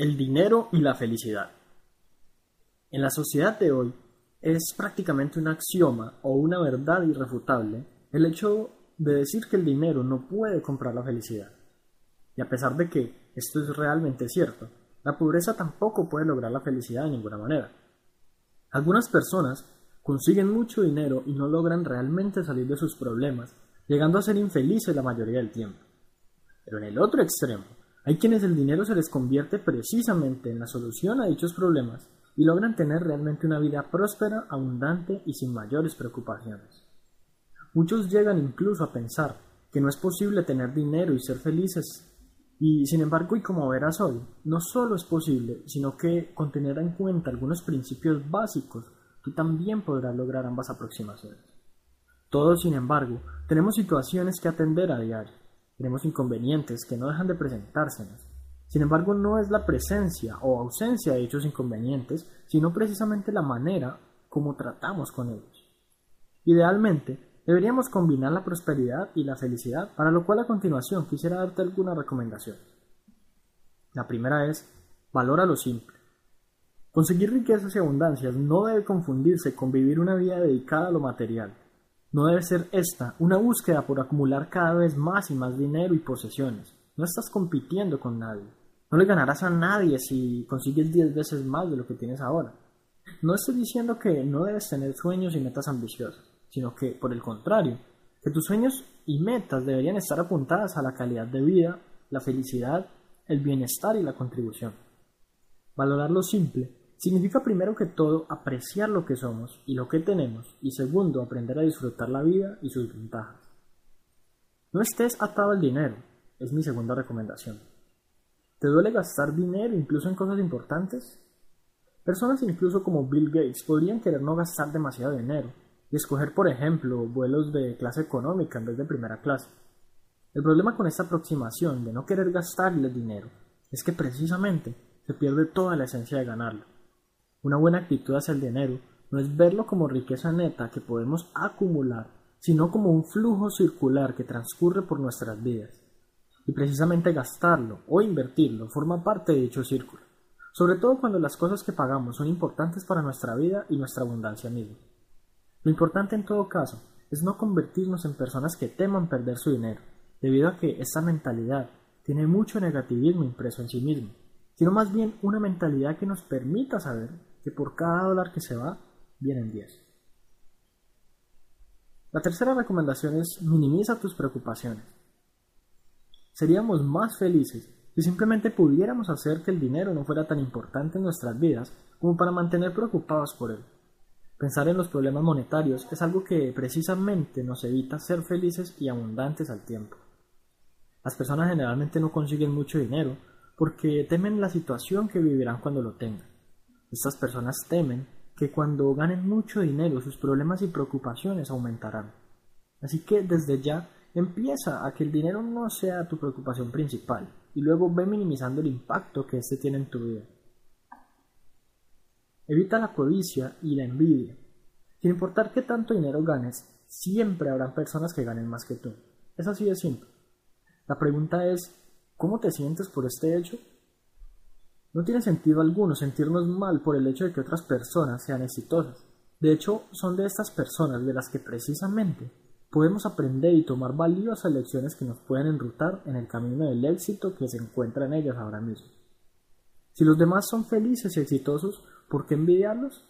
El dinero y la felicidad. En la sociedad de hoy es prácticamente un axioma o una verdad irrefutable el hecho de decir que el dinero no puede comprar la felicidad. Y a pesar de que esto es realmente cierto, la pobreza tampoco puede lograr la felicidad de ninguna manera. Algunas personas consiguen mucho dinero y no logran realmente salir de sus problemas, llegando a ser infelices la mayoría del tiempo. Pero en el otro extremo, hay quienes el dinero se les convierte precisamente en la solución a dichos problemas y logran tener realmente una vida próspera, abundante y sin mayores preocupaciones. Muchos llegan incluso a pensar que no es posible tener dinero y ser felices y sin embargo, y como verás hoy, no solo es posible, sino que con tener en cuenta algunos principios básicos, tú también podrás lograr ambas aproximaciones. Todos, sin embargo, tenemos situaciones que atender a diario, tenemos inconvenientes que no dejan de presentársenos. Sin embargo, no es la presencia o ausencia de dichos inconvenientes, sino precisamente la manera como tratamos con ellos. Idealmente, Deberíamos combinar la prosperidad y la felicidad, para lo cual a continuación quisiera darte algunas recomendaciones. La primera es, valora lo simple. Conseguir riquezas y abundancias no debe confundirse con vivir una vida dedicada a lo material. No debe ser esta una búsqueda por acumular cada vez más y más dinero y posesiones. No estás compitiendo con nadie. No le ganarás a nadie si consigues 10 veces más de lo que tienes ahora. No estoy diciendo que no debes tener sueños y metas ambiciosas sino que, por el contrario, que tus sueños y metas deberían estar apuntadas a la calidad de vida, la felicidad, el bienestar y la contribución. Valorar lo simple significa primero que todo apreciar lo que somos y lo que tenemos y segundo aprender a disfrutar la vida y sus ventajas. No estés atado al dinero, es mi segunda recomendación. ¿Te duele gastar dinero incluso en cosas importantes? Personas incluso como Bill Gates podrían querer no gastar demasiado dinero, y escoger, por ejemplo, vuelos de clase económica en vez de primera clase. El problema con esta aproximación de no querer gastarle dinero es que precisamente se pierde toda la esencia de ganarlo. Una buena actitud hacia el dinero no es verlo como riqueza neta que podemos acumular, sino como un flujo circular que transcurre por nuestras vidas. Y precisamente gastarlo o invertirlo forma parte de dicho círculo, sobre todo cuando las cosas que pagamos son importantes para nuestra vida y nuestra abundancia misma. Lo importante en todo caso es no convertirnos en personas que teman perder su dinero, debido a que esta mentalidad tiene mucho negativismo impreso en sí mismo, sino más bien una mentalidad que nos permita saber que por cada dólar que se va, vienen 10. La tercera recomendación es minimiza tus preocupaciones. Seríamos más felices si simplemente pudiéramos hacer que el dinero no fuera tan importante en nuestras vidas como para mantener preocupados por él. Pensar en los problemas monetarios es algo que precisamente nos evita ser felices y abundantes al tiempo. Las personas generalmente no consiguen mucho dinero porque temen la situación que vivirán cuando lo tengan. Estas personas temen que cuando ganen mucho dinero sus problemas y preocupaciones aumentarán. Así que desde ya empieza a que el dinero no sea tu preocupación principal y luego ve minimizando el impacto que éste tiene en tu vida. Evita la codicia y la envidia. Sin importar qué tanto dinero ganes, siempre habrá personas que ganen más que tú. Es así de simple. La pregunta es, ¿cómo te sientes por este hecho? No tiene sentido alguno sentirnos mal por el hecho de que otras personas sean exitosas. De hecho, son de estas personas de las que precisamente podemos aprender y tomar valiosas lecciones que nos pueden enrutar en el camino del éxito que se encuentra en ellas ahora mismo. Si los demás son felices y exitosos, ¿Por qué envidiarlos?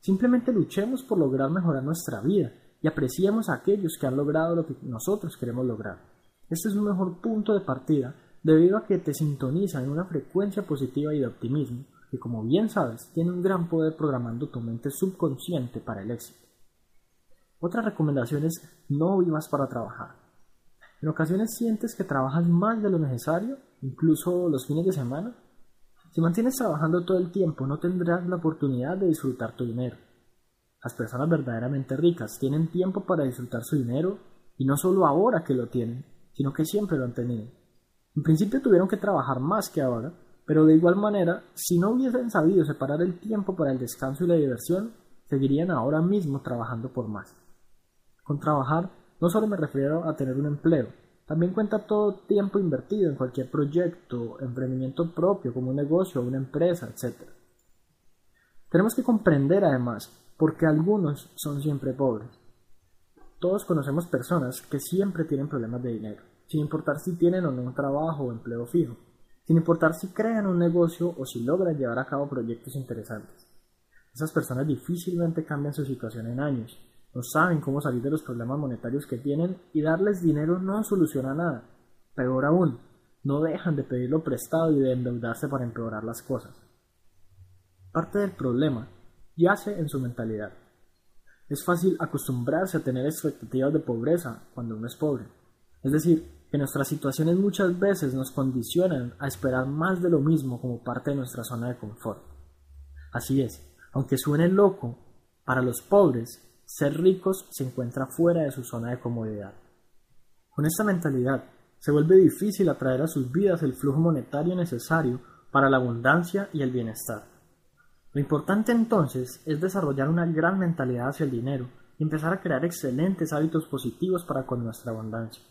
Simplemente luchemos por lograr mejorar nuestra vida y apreciemos a aquellos que han logrado lo que nosotros queremos lograr. Este es un mejor punto de partida debido a que te sintoniza en una frecuencia positiva y de optimismo que como bien sabes tiene un gran poder programando tu mente subconsciente para el éxito. Otra recomendación es no vivas para trabajar. En ocasiones sientes que trabajas más de lo necesario, incluso los fines de semana, si mantienes trabajando todo el tiempo, no tendrás la oportunidad de disfrutar tu dinero. Las personas verdaderamente ricas tienen tiempo para disfrutar su dinero y no solo ahora que lo tienen, sino que siempre lo han tenido. En principio tuvieron que trabajar más que ahora, pero de igual manera, si no hubiesen sabido separar el tiempo para el descanso y la diversión, seguirían ahora mismo trabajando por más. Con trabajar no solo me refiero a tener un empleo, También cuenta todo tiempo invertido en cualquier proyecto, emprendimiento propio, como un negocio, una empresa, etc. Tenemos que comprender además por qué algunos son siempre pobres. Todos conocemos personas que siempre tienen problemas de dinero, sin importar si tienen o no un trabajo o empleo fijo, sin importar si crean un negocio o si logran llevar a cabo proyectos interesantes. Esas personas difícilmente cambian su situación en años, no saben cómo salir de los problemas monetarios que tienen y darles dinero no soluciona nada. Peor aún, no dejan de pedirlo prestado y de endeudarse para empeorar las cosas. Parte del problema yace en su mentalidad. Es fácil acostumbrarse a tener expectativas de pobreza cuando uno es pobre. Es decir, que nuestras situaciones muchas veces nos condicionan a esperar más de lo mismo como parte de nuestra zona de confort. Así es, aunque suene loco, para los pobres ser ricos se encuentra fuera de su zona de comodidad. Con esta mentalidad, se vuelve difícil atraer a sus vidas el flujo monetario necesario para la abundancia y el bienestar. Lo importante entonces es desarrollar una gran mentalidad hacia el dinero y empezar a crear excelentes hábitos positivos para con nuestra abundancia.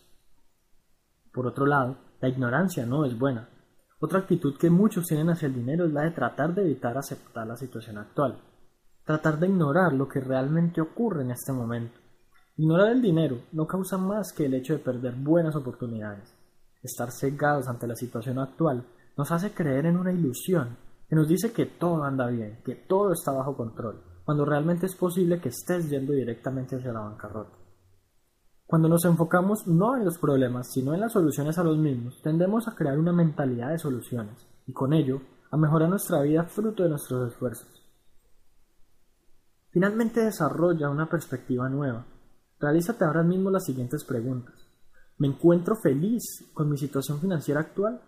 Por otro lado, la ignorancia no es buena. Otra actitud que muchos tienen hacia el dinero es la de tratar de evitar aceptar la situación actual tratar de ignorar lo que realmente ocurre en este momento. Ignorar el dinero no causa más que el hecho de perder buenas oportunidades. Estar cegados ante la situación actual nos hace creer en una ilusión que nos dice que todo anda bien, que todo está bajo control, cuando realmente es posible que estés yendo directamente hacia la bancarrota. Cuando nos enfocamos no en los problemas, sino en las soluciones a los mismos, tendemos a crear una mentalidad de soluciones y con ello a mejorar nuestra vida fruto de nuestros esfuerzos. Finalmente desarrolla una perspectiva nueva. Realízate ahora mismo las siguientes preguntas. ¿Me encuentro feliz con mi situación financiera actual?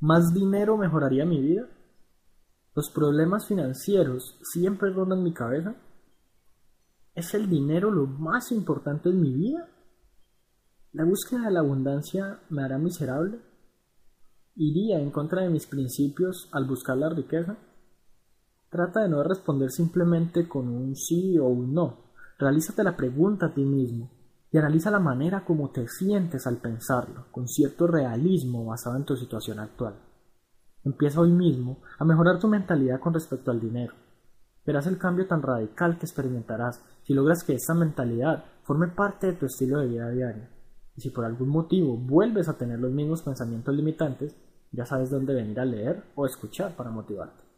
¿Más dinero mejoraría mi vida? ¿Los problemas financieros siempre rondan mi cabeza? ¿Es el dinero lo más importante en mi vida? ¿La búsqueda de la abundancia me hará miserable? ¿Iría en contra de mis principios al buscar la riqueza? Trata de no responder simplemente con un sí o un no. Realízate la pregunta a ti mismo y analiza la manera como te sientes al pensarlo, con cierto realismo basado en tu situación actual. Empieza hoy mismo a mejorar tu mentalidad con respecto al dinero. Verás el cambio tan radical que experimentarás si logras que esta mentalidad forme parte de tu estilo de vida diario. Y si por algún motivo vuelves a tener los mismos pensamientos limitantes, ya sabes dónde venir a leer o escuchar para motivarte.